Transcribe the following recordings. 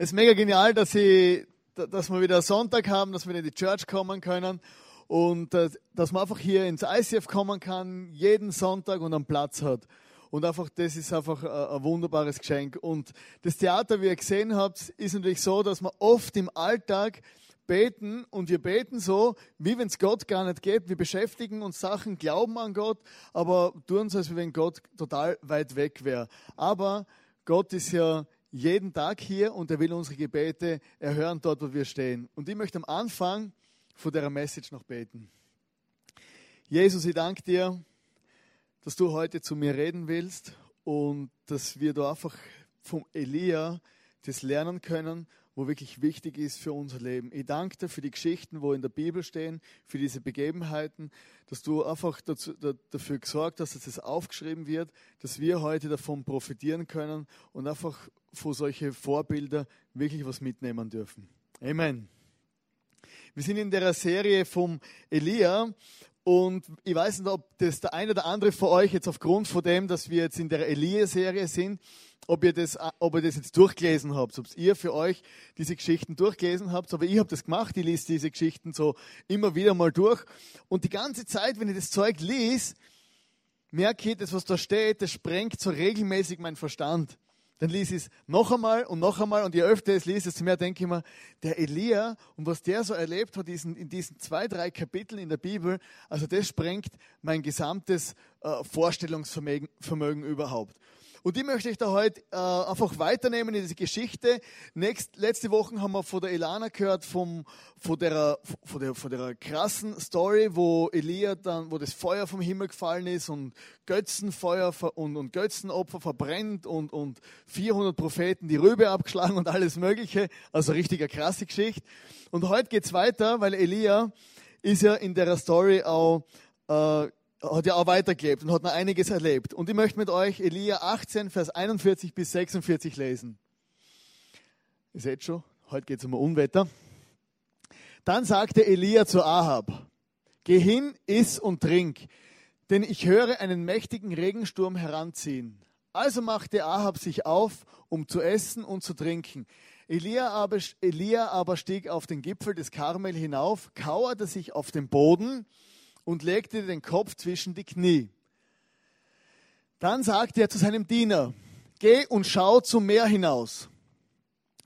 Es ist mega genial, dass, ich, dass wir wieder Sonntag haben, dass wir in die Church kommen können und äh, dass man einfach hier ins ICF kommen kann, jeden Sonntag und einen Platz hat. Und einfach, das ist einfach ein wunderbares Geschenk. Und das Theater, wie ihr gesehen habt, ist natürlich so, dass man oft im Alltag beten und wir beten so, wie wenn es Gott gar nicht geht. Wir beschäftigen uns Sachen, glauben an Gott, aber tun so, als wenn Gott total weit weg wäre. Aber Gott ist ja jeden Tag hier und er will unsere Gebete erhören dort, wo wir stehen. Und ich möchte am Anfang von der Message noch beten. Jesus, ich danke dir, dass du heute zu mir reden willst und dass wir da einfach vom Elia das lernen können wo wirklich wichtig ist für unser Leben. Ich danke dir für die Geschichten, wo in der Bibel stehen, für diese Begebenheiten, dass du einfach dazu, da, dafür gesorgt hast, dass es aufgeschrieben wird, dass wir heute davon profitieren können und einfach vor solche Vorbilder wirklich was mitnehmen dürfen. Amen. Wir sind in der Serie vom Elia und ich weiß nicht, ob das der eine oder andere von euch jetzt aufgrund von dem, dass wir jetzt in der Elia-Serie sind, ob ihr, das, ob ihr das jetzt durchgelesen habt, ob ihr für euch diese Geschichten durchgelesen habt. Aber ich habe das gemacht, ich lese diese Geschichten so immer wieder mal durch. Und die ganze Zeit, wenn ich das Zeug lese, merke ich, das, was da steht, das sprengt so regelmäßig meinen Verstand. Dann lese ich es noch einmal und noch einmal und je öfter ich es lese, desto mehr denke ich mir, der Elia und was der so erlebt hat diesen, in diesen zwei, drei Kapiteln in der Bibel, also das sprengt mein gesamtes äh, Vorstellungsvermögen überhaupt. Und die möchte ich da heute äh, einfach weiternehmen in diese Geschichte. Nächst, letzte Woche haben wir von der Elana gehört, vom, von, der, von, der, von der krassen Story, wo Elia dann, wo das Feuer vom Himmel gefallen ist und Götzenfeuer und, und Götzenopfer verbrennt und, und 400 Propheten die Rübe abgeschlagen und alles Mögliche. Also richtig eine krasse Geschichte. Und heute geht's weiter, weil Elia ist ja in der Story auch äh, hat ja auch weitergelebt und hat noch einiges erlebt. Und ich möchte mit euch Elia 18, Vers 41 bis 46 lesen. Ihr seht schon, heute geht es um Unwetter. Dann sagte Elia zu Ahab, geh hin, iss und trink, denn ich höre einen mächtigen Regensturm heranziehen. Also machte Ahab sich auf, um zu essen und zu trinken. Elia aber, Elia aber stieg auf den Gipfel des Karmel hinauf, kauerte sich auf den Boden und legte den Kopf zwischen die Knie. Dann sagte er zu seinem Diener, geh und schau zum Meer hinaus.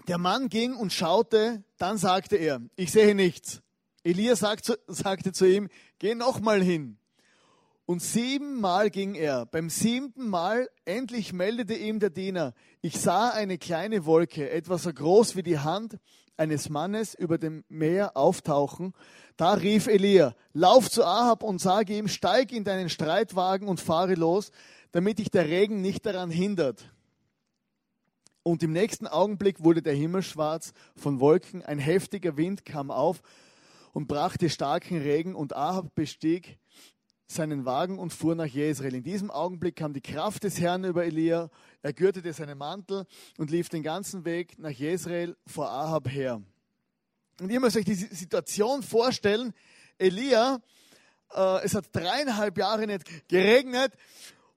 Der Mann ging und schaute, dann sagte er, ich sehe nichts. Elia sagt, sagte zu ihm, geh nochmal hin. Und siebenmal ging er. Beim siebten Mal endlich meldete ihm der Diener, ich sah eine kleine Wolke, etwa so groß wie die Hand eines Mannes über dem Meer auftauchen. Da rief Elia, lauf zu Ahab und sage ihm, steig in deinen Streitwagen und fahre los, damit dich der Regen nicht daran hindert. Und im nächsten Augenblick wurde der Himmel schwarz von Wolken, ein heftiger Wind kam auf und brachte starken Regen und Ahab bestieg seinen Wagen und fuhr nach Jezreel. In diesem Augenblick kam die Kraft des Herrn über Elia, er gürtete seinen Mantel und lief den ganzen Weg nach Jezreel vor Ahab her. Und ihr müsst euch die Situation vorstellen, Elia, äh, es hat dreieinhalb Jahre nicht geregnet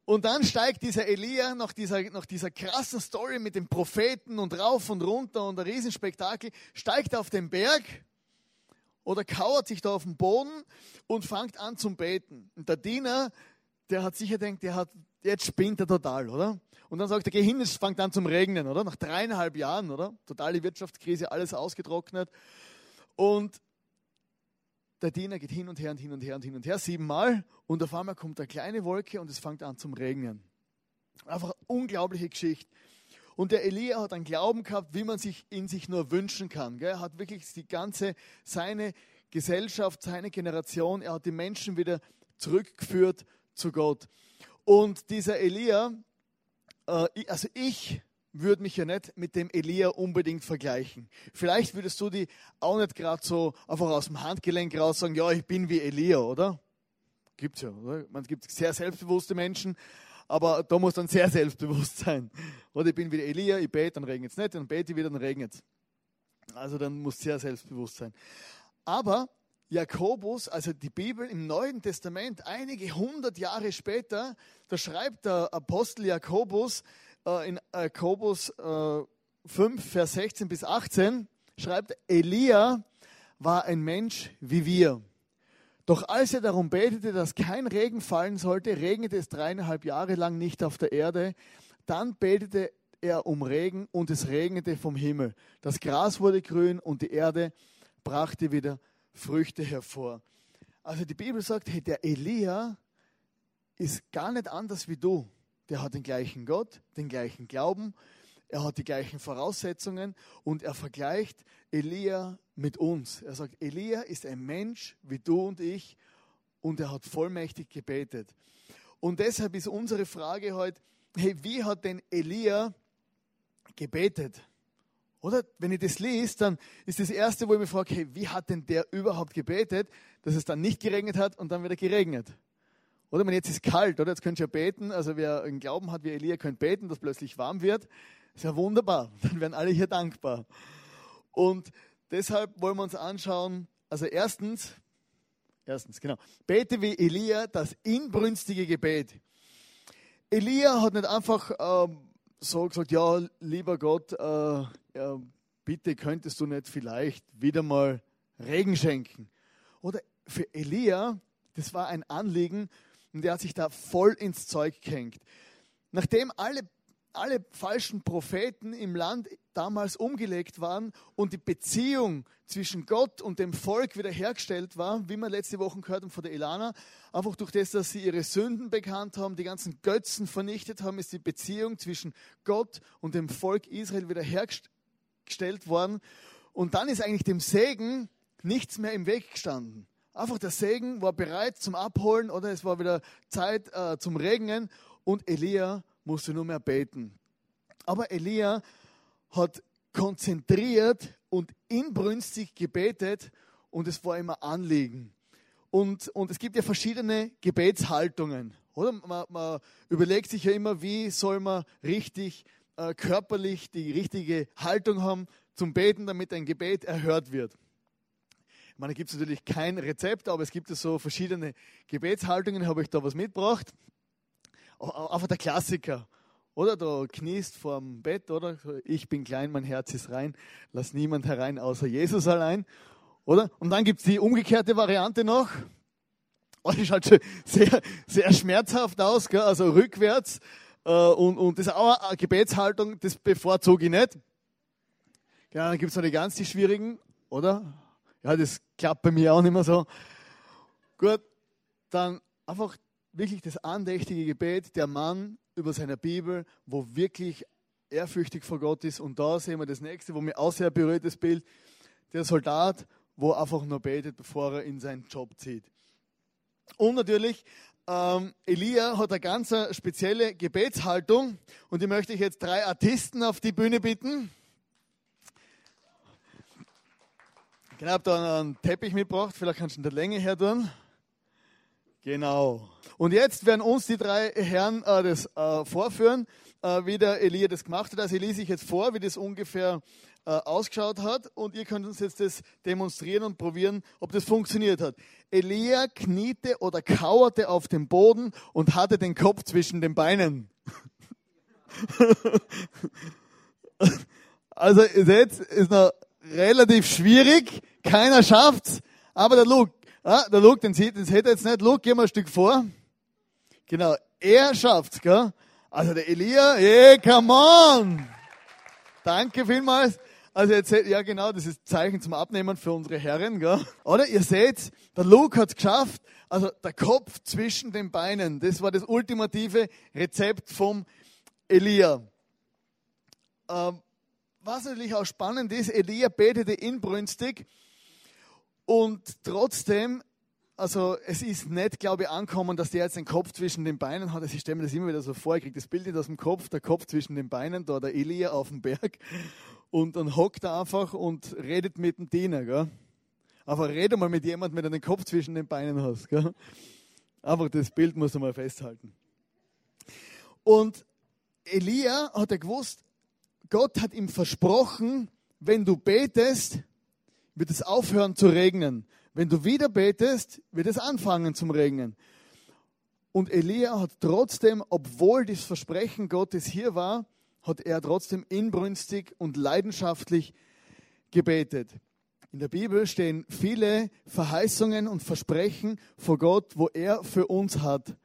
und dann steigt dieser Elia nach dieser, nach dieser krassen Story mit dem Propheten und rauf und runter und ein Riesenspektakel, steigt auf den Berg oder kauert sich da auf den Boden und fängt an zum Beten. Und der Diener, der hat sicher gedacht, der hat, jetzt spinnt er total, oder? Und dann sagt er, geh hin, es fängt an zum Regnen, oder? Nach dreieinhalb Jahren, oder? Totale Wirtschaftskrise, alles ausgetrocknet. Und der Diener geht hin und her und hin und her und hin und her, siebenmal. Und auf einmal kommt eine kleine Wolke und es fängt an zum Regnen. Einfach unglaubliche Geschichte. Und der Elia hat einen Glauben gehabt, wie man sich in sich nur wünschen kann. Er hat wirklich die ganze, seine Gesellschaft, seine Generation, er hat die Menschen wieder zurückgeführt zu Gott. Und dieser Elia, äh, also ich würde mich ja nicht mit dem Elia unbedingt vergleichen. Vielleicht würdest du die auch nicht gerade so einfach aus dem Handgelenk raus sagen, ja, ich bin wie Elia, oder? Gibt's ja, oder? Man gibt sehr selbstbewusste Menschen, aber da muss dann sehr selbstbewusst sein. Oder ich bin wie Elia, ich bete, dann regnet es nicht, dann bete ich wieder, dann regnet es. Also dann muss sehr selbstbewusst sein. Aber Jakobus, also die Bibel im Neuen Testament, einige hundert Jahre später, da schreibt der Apostel Jakobus äh, in Jakobus äh, 5, Vers 16 bis 18 schreibt, Elia war ein Mensch wie wir. Doch als er darum betete, dass kein Regen fallen sollte, regnete es dreieinhalb Jahre lang nicht auf der Erde. Dann betete er um Regen und es regnete vom Himmel. Das Gras wurde grün und die Erde brachte wieder Früchte hervor. Also die Bibel sagt, hey, der Elia ist gar nicht anders wie du. Der hat den gleichen Gott, den gleichen Glauben, er hat die gleichen Voraussetzungen und er vergleicht Elia mit uns. Er sagt, Elia ist ein Mensch wie du und ich und er hat vollmächtig gebetet. Und deshalb ist unsere Frage heute, hey, wie hat denn Elia gebetet? Oder wenn ich das lese, dann ist das Erste, wo ich mich frage, hey, wie hat denn der überhaupt gebetet, dass es dann nicht geregnet hat und dann wieder geregnet? Oder wenn jetzt ist kalt, oder jetzt könnt ihr beten, also wer einen Glauben hat wie Elia, könnt beten, dass plötzlich warm wird. Ist ja wunderbar, dann werden alle hier dankbar. Und deshalb wollen wir uns anschauen, also erstens, erstens, genau, bete wie Elia das inbrünstige Gebet. Elia hat nicht einfach ähm, so gesagt, ja, lieber Gott, äh, ja, bitte könntest du nicht vielleicht wieder mal Regen schenken. Oder für Elia, das war ein Anliegen und der hat sich da voll ins Zeug gehängt. Nachdem alle alle falschen Propheten im Land damals umgelegt waren und die Beziehung zwischen Gott und dem Volk wiederhergestellt war, wie wir letzte Woche gehört haben von der Elana, einfach durch das, dass sie ihre Sünden bekannt haben, die ganzen Götzen vernichtet haben, ist die Beziehung zwischen Gott und dem Volk Israel wiederhergestellt worden. Und dann ist eigentlich dem Segen nichts mehr im Weg gestanden. Einfach der Segen war bereit zum Abholen oder es war wieder Zeit äh, zum Regnen und Elia musste nur mehr beten. Aber Elia hat konzentriert und inbrünstig gebetet und es war immer Anliegen. Und, und es gibt ja verschiedene Gebetshaltungen. Oder? Man, man überlegt sich ja immer, wie soll man richtig äh, körperlich die richtige Haltung haben zum Beten, damit ein Gebet erhört wird. Ich meine, da gibt es natürlich kein Rezept, aber es gibt so verschiedene Gebetshaltungen, habe ich da was mitgebracht einfach der Klassiker. Oder du kniest vorm Bett, oder? Ich bin klein, mein Herz ist rein, lass niemand herein außer Jesus allein. Oder? Und dann gibt es die umgekehrte Variante noch. Oh, die schaut schon sehr, sehr schmerzhaft aus, gell? also rückwärts. Äh, und, und das ist auch eine Gebetshaltung, das bevorzuge ich nicht. Genau, dann gibt es noch die ganz die schwierigen, oder? Ja, das klappt bei mir auch nicht mehr so. Gut, dann einfach wirklich das andächtige Gebet, der Mann über seiner Bibel, wo wirklich ehrfürchtig vor Gott ist. Und da sehen wir das nächste, wo mir auch sehr berührt das Bild, der Soldat, wo einfach nur betet, bevor er in seinen Job zieht. Und natürlich, ähm, Elia hat eine ganz spezielle Gebetshaltung und die möchte ich jetzt drei Artisten auf die Bühne bitten. Ich habe da einen Teppich mitgebracht, vielleicht kannst du in der Länge her tun. Genau. Und jetzt werden uns die drei Herren äh, das äh, vorführen, äh, wie der Elia das gemacht hat. Also ich lese ich jetzt vor, wie das ungefähr äh, ausgeschaut hat und ihr könnt uns jetzt das demonstrieren und probieren, ob das funktioniert hat. Elia kniete oder kauerte auf dem Boden und hatte den Kopf zwischen den Beinen. also jetzt ist noch relativ schwierig, keiner schafft's, aber der Luke, Ah, der Luke, den sieht, das hätte jetzt nicht. Luke, geh mal ein Stück vor. Genau, er schafft's, gell? Also der Elia, hey, come on! Danke vielmals. Also jetzt, ja genau, das ist Zeichen zum Abnehmen für unsere Herren, gell? Oder ihr seht, der Luke hat's geschafft. Also der Kopf zwischen den Beinen, das war das ultimative Rezept vom Elia. Ähm, was natürlich auch spannend ist, Elia betete inbrünstig und trotzdem, also es ist nicht, glaube ich, ankommen, dass der jetzt den Kopf zwischen den Beinen hat. Ich stelle mir das immer wieder so vor, ich kriege das Bild nicht aus dem Kopf, der Kopf zwischen den Beinen, da der Elia auf dem Berg. Und dann hockt er einfach und redet mit dem Diener. Gell? Aber rede mal mit jemandem, der den Kopf zwischen den Beinen hast. Gell? Einfach das Bild muss man mal festhalten. Und Elia hat er gewusst, Gott hat ihm versprochen, wenn du betest, wird es aufhören zu regnen. Wenn du wieder betest, wird es anfangen zum Regnen. Und Elia hat trotzdem, obwohl das Versprechen Gottes hier war, hat er trotzdem inbrünstig und leidenschaftlich gebetet. In der Bibel stehen viele Verheißungen und Versprechen vor Gott, wo er für uns hat.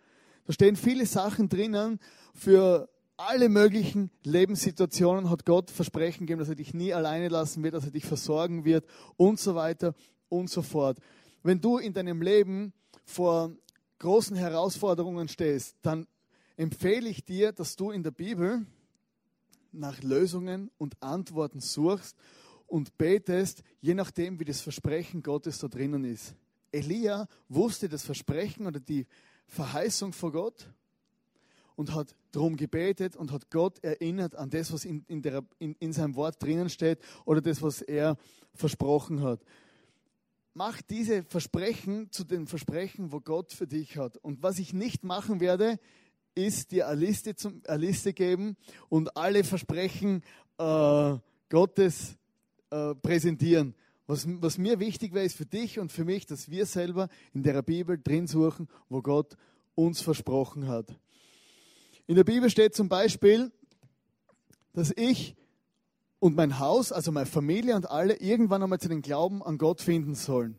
Da stehen viele Sachen drinnen für alle möglichen Lebenssituationen hat Gott Versprechen gegeben, dass er dich nie alleine lassen wird, dass er dich versorgen wird und so weiter und so fort. Wenn du in deinem Leben vor großen Herausforderungen stehst, dann empfehle ich dir, dass du in der Bibel nach Lösungen und Antworten suchst und betest, je nachdem, wie das Versprechen Gottes da drinnen ist. Elia wusste das Versprechen oder die Verheißung vor Gott und hat darum gebetet und hat Gott erinnert an das, was in, in, der, in, in seinem Wort drinnen steht oder das, was er versprochen hat. Mach diese Versprechen zu den Versprechen, wo Gott für dich hat. Und was ich nicht machen werde, ist dir eine Liste, zum, eine Liste geben und alle Versprechen äh, Gottes äh, präsentieren. Was, was mir wichtig wäre, ist für dich und für mich, dass wir selber in der Bibel drin suchen, wo Gott uns versprochen hat. In der Bibel steht zum Beispiel, dass ich und mein Haus, also meine Familie und alle, irgendwann einmal zu den Glauben an Gott finden sollen.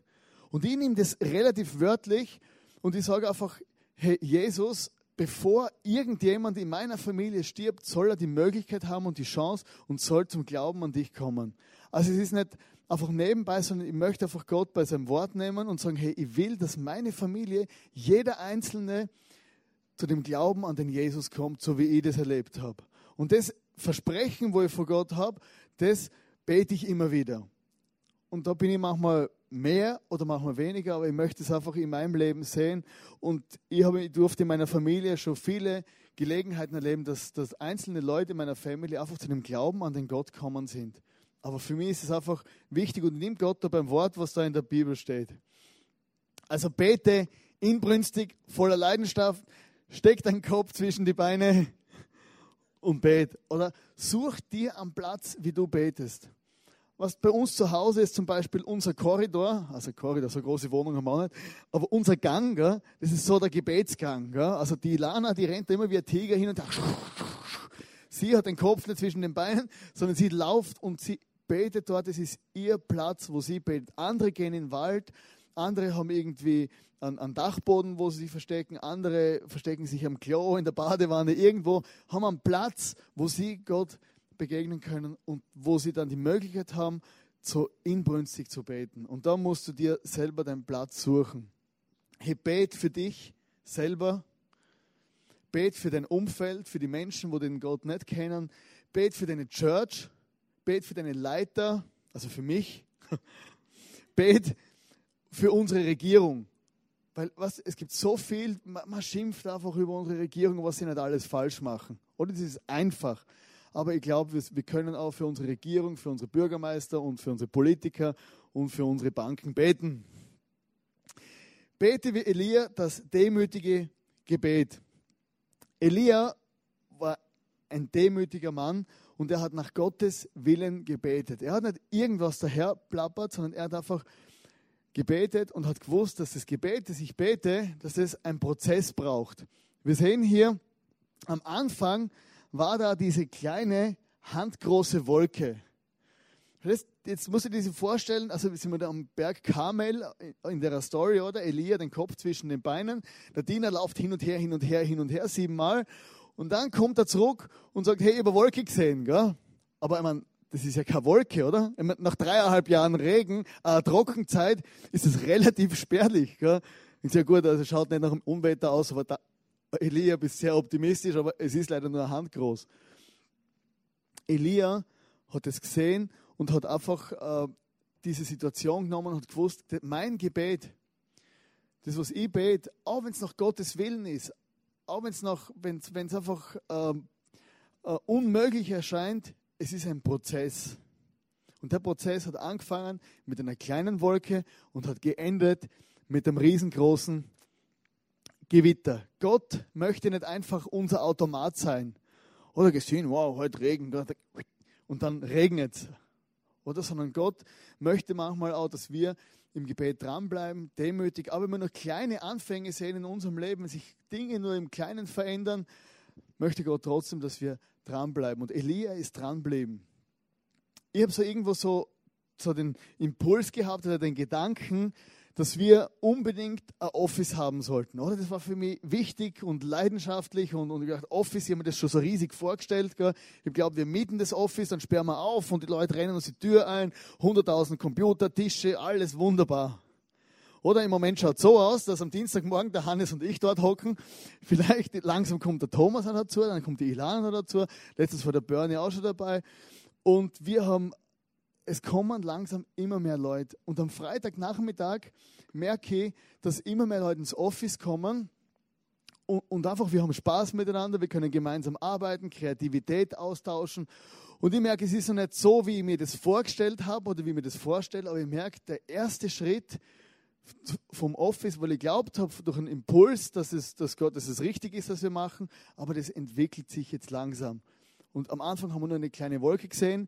Und ich nehme das relativ wörtlich und ich sage einfach, hey, Jesus, bevor irgendjemand in meiner Familie stirbt, soll er die Möglichkeit haben und die Chance und soll zum Glauben an dich kommen. Also es ist nicht einfach nebenbei, sondern ich möchte einfach Gott bei seinem Wort nehmen und sagen, hey, ich will, dass meine Familie, jeder Einzelne, zu dem Glauben an den Jesus kommt, so wie ich das erlebt habe. Und das Versprechen, wo ich vor Gott habe, das bete ich immer wieder. Und da bin ich manchmal mehr oder manchmal weniger, aber ich möchte es einfach in meinem Leben sehen. Und ich, habe, ich durfte in meiner Familie schon viele Gelegenheiten erleben, dass, dass einzelne Leute in meiner Familie einfach zu dem Glauben an den Gott kommen sind. Aber für mich ist es einfach wichtig und nimm Gott da beim Wort, was da in der Bibel steht. Also bete inbrünstig, voller Leidenschaft, steck deinen Kopf zwischen die Beine und bet. Oder such dir einen Platz, wie du betest. Was bei uns zu Hause ist zum Beispiel unser Korridor, also Korridor, so große Wohnung haben wir auch nicht, aber unser Gang, das ist so der Gebetsgang. Also die Lana, die rennt immer wie ein Tiger hin und her. Sie hat den Kopf nicht zwischen den Beinen, sondern sie läuft und sie betet dort. Das ist ihr Platz, wo sie betet. Andere gehen in den Wald, andere haben irgendwie einen, einen Dachboden, wo sie sich verstecken, andere verstecken sich am Klo, in der Badewanne, irgendwo, haben einen Platz, wo sie Gott begegnen können und wo sie dann die Möglichkeit haben, so inbrünstig zu beten. Und da musst du dir selber deinen Platz suchen. Hey, bet für dich selber, bet für dein Umfeld, für die Menschen, wo den Gott nicht kennen, bet für deine Church, bet für deine Leiter, also für mich, bet für unsere Regierung. Weil was, es gibt so viel, man, man, schimpft einfach über unsere Regierung, was sie nicht alles falsch machen. Oder das ist einfach. Aber ich glaube, wir, wir können auch für unsere Regierung, für unsere Bürgermeister und für unsere Politiker und für unsere Banken beten. Bete wie Elia das demütige Gebet. Elia war ein demütiger Mann und er hat nach Gottes Willen gebetet. Er hat nicht irgendwas daher plappert, sondern er hat einfach gebetet und hat gewusst, dass das Gebet, das ich bete, dass es einen Prozess braucht. Wir sehen hier, am Anfang war da diese kleine, handgroße Wolke. Jetzt muss ich dir das vorstellen, also sind wir da am Berg Karmel in der Story, oder? Elia, den Kopf zwischen den Beinen. Der Diener läuft hin und her, hin und her, hin und her, siebenmal. Und dann kommt er zurück und sagt, hey, habe Wolke gesehen, gell? Aber ich meine, das ist ja keine Wolke, oder? Nach dreieinhalb Jahren Regen, äh, Trockenzeit, ist es relativ spärlich. Gell? Ist ja gut, also schaut nicht nach einem Unwetter aus, aber da, Elia bist sehr optimistisch, aber es ist leider nur handgroß. Elia hat es gesehen und hat einfach äh, diese Situation genommen und hat gewusst, mein Gebet, das, was ich bete, auch wenn es nach Gottes Willen ist, auch wenn es einfach äh, äh, unmöglich erscheint, es ist ein Prozess. Und der Prozess hat angefangen mit einer kleinen Wolke und hat geendet mit einem riesengroßen Gewitter. Gott möchte nicht einfach unser Automat sein. Oder gesehen, wow, heute Regen. Und dann regnet es. Oder, sondern Gott möchte manchmal auch, dass wir im Gebet dranbleiben, demütig. Aber wir noch kleine Anfänge sehen in unserem Leben, sich Dinge nur im Kleinen verändern, möchte Gott trotzdem, dass wir dranbleiben. Und Elia ist dranbleiben. Ich habe so irgendwo so, so den Impuls gehabt oder den Gedanken, dass wir unbedingt ein Office haben sollten, oder? Das war für mich wichtig und leidenschaftlich und, und ich dachte, Office, ich habe mir das schon so riesig vorgestellt. Gell? Ich glaube, wir mieten das Office, dann sperren wir auf und die Leute rennen uns die Tür ein, 100.000 Computer, Tische, alles wunderbar. Oder im Moment schaut so aus, dass am Dienstagmorgen der Hannes und ich dort hocken. Vielleicht langsam kommt der Thomas dazu, dann kommt die Ilana dazu. Letztens war der Bernie auch schon dabei. Und wir haben es kommen langsam immer mehr Leute. Und am Freitagnachmittag merke ich, dass immer mehr Leute ins Office kommen und, und, einfach, wir haben Spaß miteinander, wir können gemeinsam arbeiten, Kreativität austauschen. Und ich merke, es ist noch nicht so, wie ich mir das vorgestellt habe oder wie ich mir das vorstelle, aber ich merke, der erste Schritt vom Office, weil ich glaubt habe, durch einen Impuls, dass es, dass Gott, dass es richtig ist, was wir machen, aber das entwickelt sich jetzt langsam. Und am Anfang haben wir nur eine kleine Wolke gesehen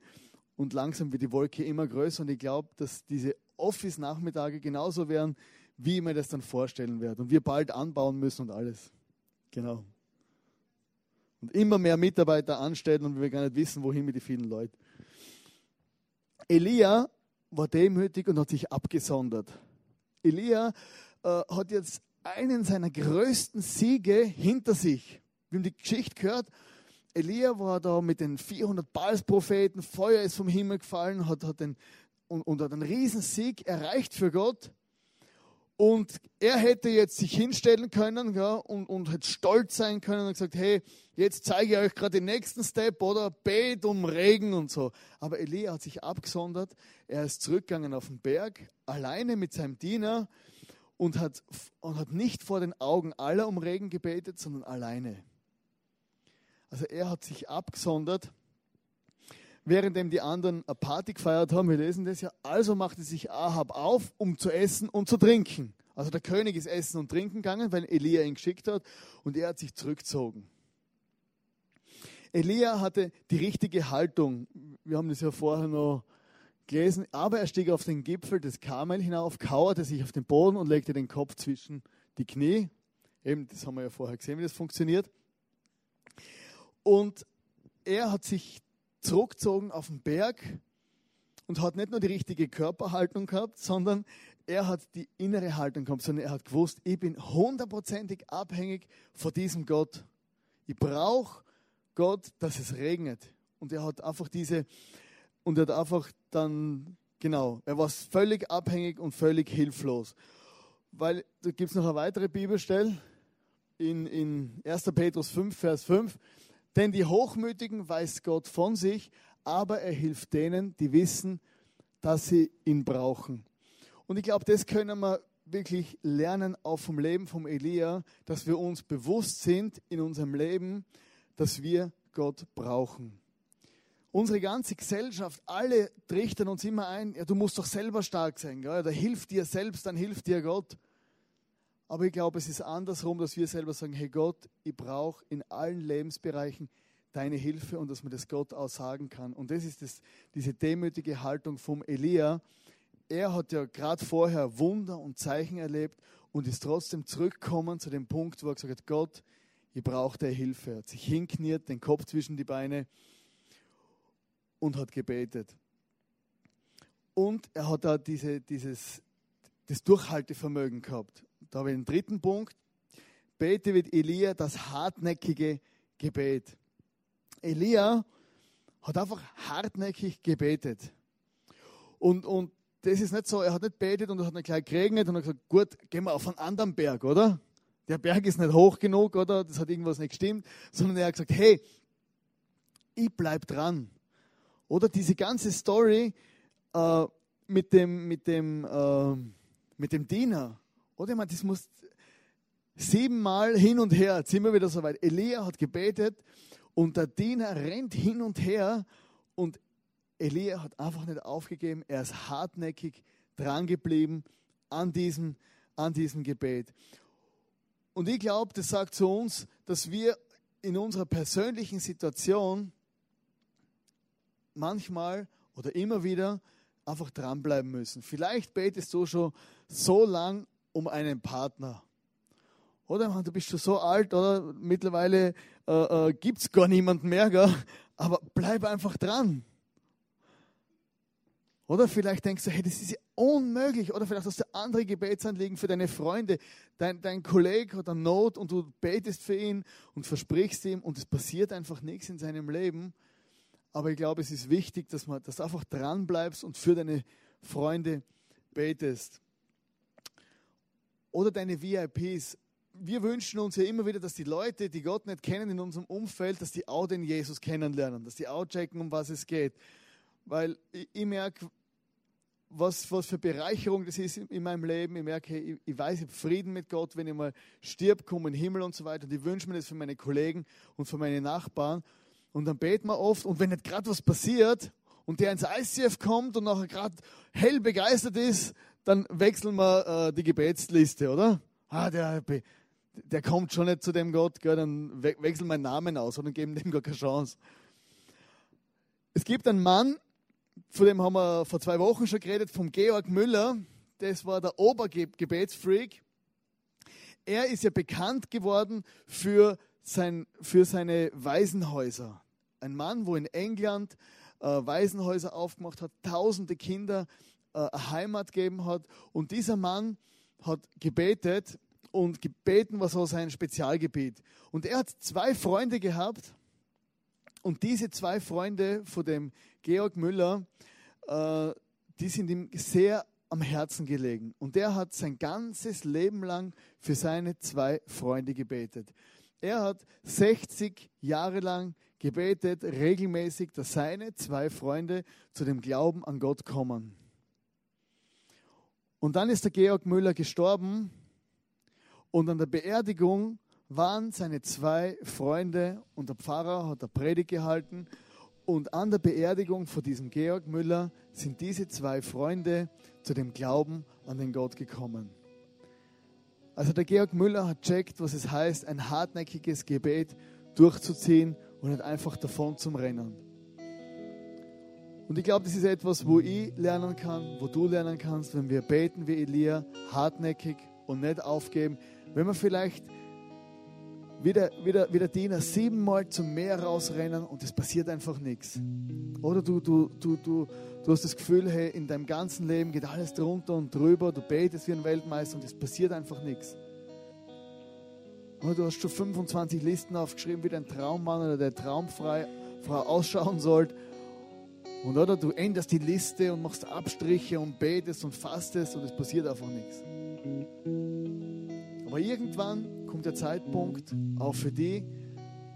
und langsam wird die Wolke immer größer und ich glaube, dass diese Office-Nachmittage genauso werden, wie ich mir das dann vorstellen werde und wir bald anbauen müssen und alles. Genau. Und immer mehr Mitarbeiter anstellen und wir gar nicht wissen, wohin mit den vielen Leuten. Elia war demütig und hat sich abgesondert. Elia äh, hat jetzt einen seiner größten Siege hinter sich. Wir haben die Geschichte gehört Elia war da mit den 400 Baalspropheten, Feuer ist vom Himmel gefallen hat, hat den, und, und hat einen Riesensieg erreicht für Gott. Und er hätte jetzt sich hinstellen können ja, und, und hätte stolz sein können und gesagt, hey, jetzt zeige ich euch gerade den nächsten Step oder bet um Regen und so. Aber Elia hat sich abgesondert, er ist zurückgegangen auf den Berg, alleine mit seinem Diener und hat, und hat nicht vor den Augen aller um Regen gebetet, sondern alleine. Also er hat sich abgesondert, währenddem die anderen eine Party gefeiert haben. Wir lesen das ja. Also machte sich Ahab auf, um zu essen und zu trinken. Also der König ist essen und trinken gegangen, weil Elia ihn geschickt hat und er hat sich zurückgezogen. Elia hatte die richtige Haltung. Wir haben das ja vorher noch gelesen. Aber er stieg auf den Gipfel des Karmel hinauf, kauerte sich auf den Boden und legte den Kopf zwischen die Knie. Eben, das haben wir ja vorher gesehen, wie das funktioniert. Und er hat sich zurückgezogen auf den Berg und hat nicht nur die richtige Körperhaltung gehabt, sondern er hat die innere Haltung gehabt, sondern er hat gewusst, ich bin hundertprozentig abhängig von diesem Gott. Ich brauche Gott, dass es regnet. Und er hat einfach diese, und er hat einfach dann, genau, er war völlig abhängig und völlig hilflos. Weil, da gibt es noch eine weitere Bibelstelle in, in 1. Petrus 5, Vers 5. Denn die Hochmütigen weiß Gott von sich, aber er hilft denen, die wissen, dass sie ihn brauchen. Und ich glaube, das können wir wirklich lernen auch vom Leben vom Elia, dass wir uns bewusst sind in unserem Leben, dass wir Gott brauchen. Unsere ganze Gesellschaft, alle trichtern uns immer ein, ja, du musst doch selber stark sein, gell? da hilft dir selbst, dann hilft dir Gott. Aber ich glaube, es ist andersrum, dass wir selber sagen, hey Gott, ich brauche in allen Lebensbereichen deine Hilfe und dass man das Gott auch sagen kann. Und das ist das, diese demütige Haltung vom Elia. Er hat ja gerade vorher Wunder und Zeichen erlebt und ist trotzdem zurückgekommen zu dem Punkt, wo er gesagt hat, Gott, ich brauche deine Hilfe. Er hat sich hinkniert, den Kopf zwischen die Beine und hat gebetet. Und er hat da diese, dieses, das Durchhaltevermögen gehabt. Da habe ich den dritten Punkt. Bete mit Elia das hartnäckige Gebet. Elia hat einfach hartnäckig gebetet. Und, und das ist nicht so, er hat nicht betet und es hat nicht gleich geregnet und hat gesagt, gut, gehen wir auf einen anderen Berg, oder? Der Berg ist nicht hoch genug, oder? Das hat irgendwas nicht gestimmt, sondern er hat gesagt, hey, ich bleib dran. Oder diese ganze Story äh, mit dem, mit dem, äh, mit dem Diener. Oder man, das muss siebenmal hin und her, jetzt sind wir wieder so weit. Elia hat gebetet und der Diener rennt hin und her und Elia hat einfach nicht aufgegeben. Er ist hartnäckig dran geblieben an diesem, an diesem Gebet. Und ich glaube, das sagt zu uns, dass wir in unserer persönlichen Situation manchmal oder immer wieder einfach dranbleiben müssen. Vielleicht betest du schon so lang um einen Partner Oder man, du bist schon so alt, oder mittlerweile äh, äh, gibt es gar niemanden mehr, gell? aber bleib einfach dran. Oder vielleicht denkst du, hey, das ist ja unmöglich. Oder vielleicht hast du andere Gebetsanliegen für deine Freunde. Dein, dein Kollege eine Not und du betest für ihn und versprichst ihm und es passiert einfach nichts in seinem Leben. Aber ich glaube, es ist wichtig, dass, man, dass du einfach dran bleibst und für deine Freunde betest. Oder deine VIPs. Wir wünschen uns ja immer wieder, dass die Leute, die Gott nicht kennen in unserem Umfeld, dass die auch den Jesus kennenlernen, dass die auch checken, um was es geht. Weil ich, merke, was, was für Bereicherung das ist in meinem Leben. Ich merke, ich, ich weiß, ich habe Frieden mit Gott, wenn ich mal stirb, komme in den Himmel und so weiter. Und ich wünsche mir das für meine Kollegen und für meine Nachbarn. Und dann beten wir oft. Und wenn nicht gerade was passiert und der ins ICF kommt und nachher gerade hell begeistert ist, dann wechseln wir äh, die Gebetsliste, oder? Ah, der, der kommt schon nicht zu dem Gott, gell, dann we wechseln wir Namen aus und geben dem gar keine Chance. Es gibt einen Mann, von dem haben wir vor zwei Wochen schon geredet, vom Georg Müller. Das war der Obergebetsfreak. Er ist ja bekannt geworden für, sein, für seine Waisenhäuser. Ein Mann, wo in England äh, Waisenhäuser aufgemacht hat, tausende Kinder äh, Heimat gegeben hat. Und dieser Mann hat gebetet und gebeten war so sein Spezialgebiet. Und er hat zwei Freunde gehabt. Und diese zwei Freunde von dem Georg Müller, äh, die sind ihm sehr am Herzen gelegen. Und er hat sein ganzes Leben lang für seine zwei Freunde gebetet. Er hat 60 Jahre lang gebetet, regelmäßig, dass seine zwei Freunde zu dem Glauben an Gott kommen. Und dann ist der Georg Müller gestorben und an der Beerdigung waren seine zwei Freunde und der Pfarrer hat eine Predigt gehalten und an der Beerdigung von diesem Georg Müller sind diese zwei Freunde zu dem Glauben an den Gott gekommen. Also der Georg Müller hat checkt, was es heißt, ein hartnäckiges Gebet durchzuziehen und nicht einfach davon zum Rennen. Und ich glaube, das ist etwas, wo ich lernen kann, wo du lernen kannst, wenn wir beten wie Elia, hartnäckig und nicht aufgeben. Wenn wir vielleicht wie der, wie, der, wie der Diener siebenmal zum Meer rausrennen und es passiert einfach nichts. Oder du, du, du, du, du hast das Gefühl, hey, in deinem ganzen Leben geht alles drunter und drüber, du betest wie ein Weltmeister und es passiert einfach nichts. Oder du hast schon 25 Listen aufgeschrieben, wie dein Traummann oder der Traumfrau ausschauen soll. Und oder du änderst die Liste und machst Abstriche und betest und fastest und es passiert einfach nichts. Aber irgendwann kommt der Zeitpunkt auch für die,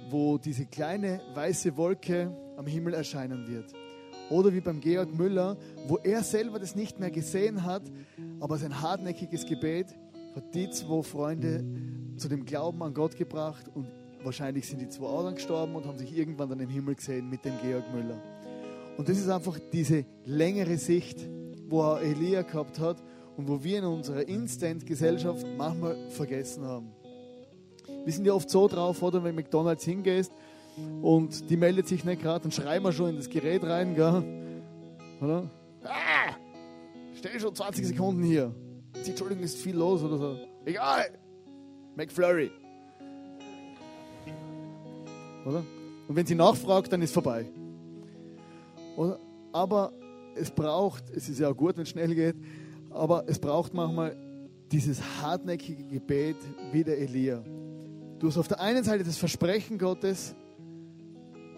wo diese kleine weiße Wolke am Himmel erscheinen wird. Oder wie beim Georg Müller, wo er selber das nicht mehr gesehen hat, aber sein hartnäckiges Gebet hat die zwei Freunde zu dem Glauben an Gott gebracht und wahrscheinlich sind die zwei auch dann gestorben und haben sich irgendwann dann im Himmel gesehen mit dem Georg Müller. Und das ist einfach diese längere Sicht, wo er Elia gehabt hat und wo wir in unserer Instant-Gesellschaft manchmal vergessen haben. Wir sind ja oft so drauf, oder wenn McDonalds hingehst und die meldet sich nicht gerade, dann schreien wir schon in das Gerät rein, gell? Oder? Ah! Stell schon 20 Sekunden hier. Entschuldigung, ist viel los oder so. Egal! McFlurry. Oder? Und wenn sie nachfragt, dann ist vorbei. Oder? Aber es braucht, es ist ja gut, wenn es schnell geht, aber es braucht manchmal dieses hartnäckige Gebet wie der Elia. Du hast auf der einen Seite das Versprechen Gottes,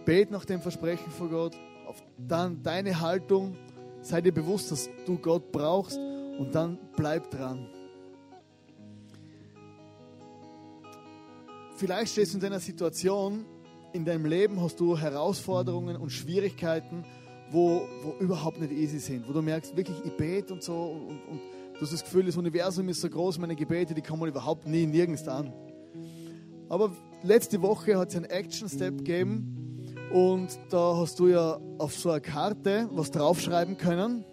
bet nach dem Versprechen von Gott, auf dann deine Haltung, sei dir bewusst, dass du Gott brauchst und dann bleib dran. Vielleicht stehst du in einer Situation, in deinem Leben hast du Herausforderungen und Schwierigkeiten, wo, wo überhaupt nicht easy sind, wo du merkst, wirklich, ich bete und so und, und du hast das Gefühl, das Universum ist so groß, meine Gebete, die kommen überhaupt nie nirgends an. Aber letzte Woche hat es einen Action-Step gegeben und da hast du ja auf so einer Karte was draufschreiben können.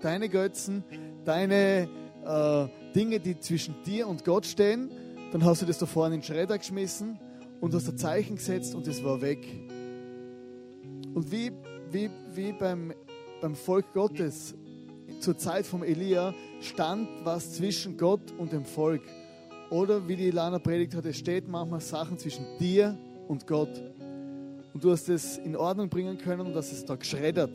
Deine Götzen, deine äh, Dinge, die zwischen dir und Gott stehen. Dann hast du das da vorne in den Schredder geschmissen und hast ein Zeichen gesetzt und es war weg. Und wie, wie, wie beim, beim Volk Gottes zur Zeit von Elia stand was zwischen Gott und dem Volk. Oder wie die Ilana predigt hat, es steht manchmal Sachen zwischen dir und Gott. Und du hast es in Ordnung bringen können und das ist da geschreddert.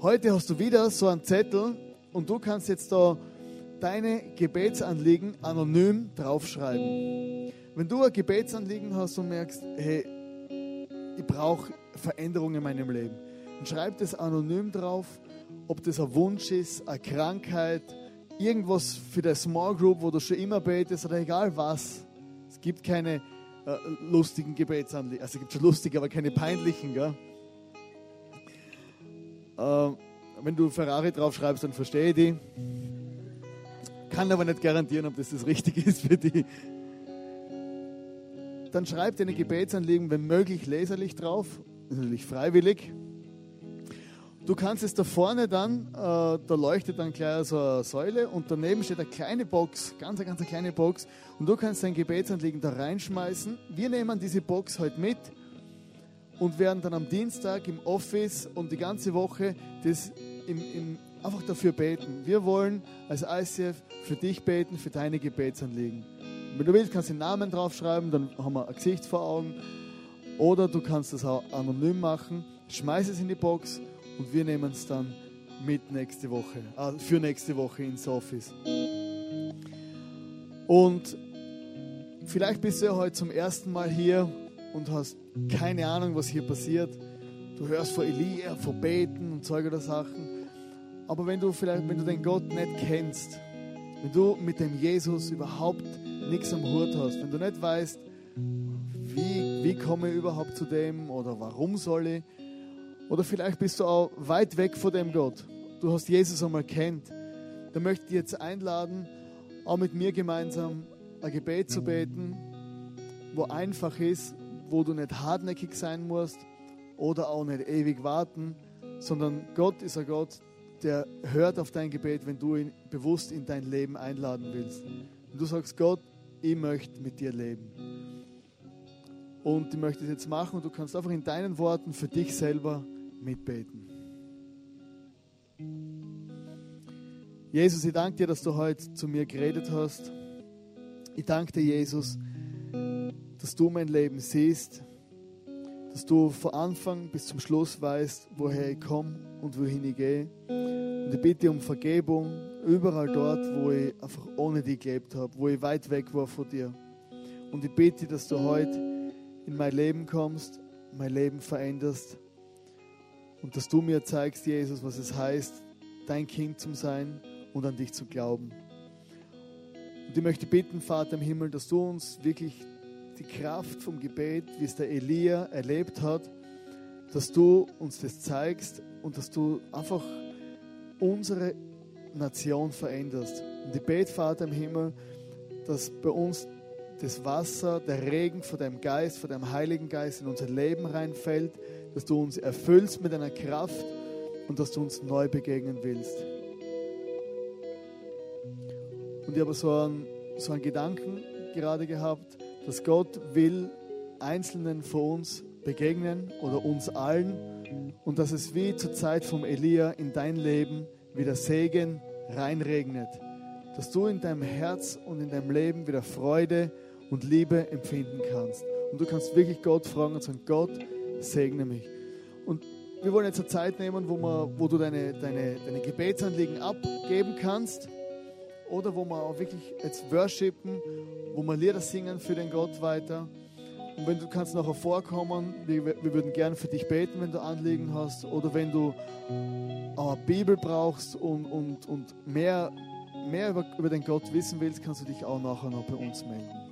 Heute hast du wieder so einen Zettel und du kannst jetzt da deine Gebetsanliegen anonym draufschreiben. Wenn du ein Gebetsanliegen hast und merkst, hey, ich brauche Veränderung in meinem Leben, dann schreib das anonym drauf, ob das ein Wunsch ist, eine Krankheit, irgendwas für der Small Group, wo du schon immer betest oder egal was. Es gibt keine äh, lustigen Gebetsanliegen, also es gibt schon lustige, aber keine peinlichen. Gell? Äh, wenn du Ferrari draufschreibst, dann verstehe ich die. Kann aber nicht garantieren, ob das das Richtige ist für die. Dann schreib deine Gebetsanliegen, wenn möglich, leserlich drauf. Natürlich freiwillig. Du kannst es da vorne dann, äh, da leuchtet dann gleich so eine Säule und daneben steht eine kleine Box, ganz, ganz eine kleine Box und du kannst dein Gebetsanliegen da reinschmeißen. Wir nehmen diese Box heute mit und werden dann am Dienstag im Office und die ganze Woche das im, im, einfach dafür beten. Wir wollen als ICF für dich beten, für deine Gebetsanliegen. Wenn du willst, kannst du den Namen draufschreiben, dann haben wir ein Gesicht vor Augen. Oder du kannst das auch anonym machen, schmeiß es in die Box und wir nehmen es dann mit nächste Woche, äh, für nächste Woche ins Office. Und vielleicht bist du ja heute zum ersten Mal hier und hast keine Ahnung, was hier passiert. Du hörst von Elia, von Beten und Zeug oder Sachen. Aber wenn du vielleicht, wenn du den Gott nicht kennst, wenn du mit dem Jesus überhaupt nichts am Hut hast, wenn du nicht weißt, wie, wie komme ich überhaupt zu dem oder warum soll ich, oder vielleicht bist du auch weit weg von dem Gott. Du hast Jesus einmal kennt. Dann möchte ich jetzt einladen, auch mit mir gemeinsam ein Gebet zu beten, wo einfach ist, wo du nicht hartnäckig sein musst oder auch nicht ewig warten, sondern Gott ist ein Gott, der hört auf dein Gebet, wenn du ihn bewusst in dein Leben einladen willst. Und du sagst, Gott, ich möchte mit dir leben. Und ich möchte es jetzt machen und du kannst einfach in deinen Worten für dich selber mitbeten. Jesus, ich danke dir, dass du heute zu mir geredet hast. Ich danke dir, Jesus, dass du mein Leben siehst, dass du von Anfang bis zum Schluss weißt, woher ich komme und wohin ich gehe. Und ich bitte um Vergebung überall dort, wo ich einfach ohne dich gelebt habe, wo ich weit weg war von dir. Und ich bitte, dass du heute in mein Leben kommst, mein Leben veränderst und dass du mir zeigst, Jesus, was es heißt, dein Kind zu sein und an dich zu glauben. Und ich möchte bitten, Vater im Himmel, dass du uns wirklich die Kraft vom Gebet, wie es der Elia erlebt hat, dass du uns das zeigst und dass du einfach unsere Nation veränderst. Und ich bete, Vater im Himmel, dass bei uns das Wasser, der Regen von deinem Geist, von deinem Heiligen Geist in unser Leben reinfällt, dass du uns erfüllst mit deiner Kraft und dass du uns neu begegnen willst. Und ich habe so einen, so einen Gedanken gerade gehabt, dass Gott will Einzelnen von uns begegnen oder uns allen und dass es wie zur Zeit vom Elia in dein Leben wieder Segen reinregnet. Dass du in deinem Herz und in deinem Leben wieder Freude und Liebe empfinden kannst. Und du kannst wirklich Gott fragen und sagen, Gott, segne mich. Und wir wollen jetzt eine Zeit nehmen, wo, man, wo du deine, deine, deine Gebetsanliegen abgeben kannst oder wo wir auch wirklich jetzt worshipen, wo wir Lieder singen für den Gott weiter. Und wenn du kannst nachher vorkommen, wir, wir würden gerne für dich beten, wenn du Anliegen hast oder wenn du eine Bibel brauchst und, und, und mehr, mehr über, über den Gott wissen willst, kannst du dich auch nachher noch bei uns melden.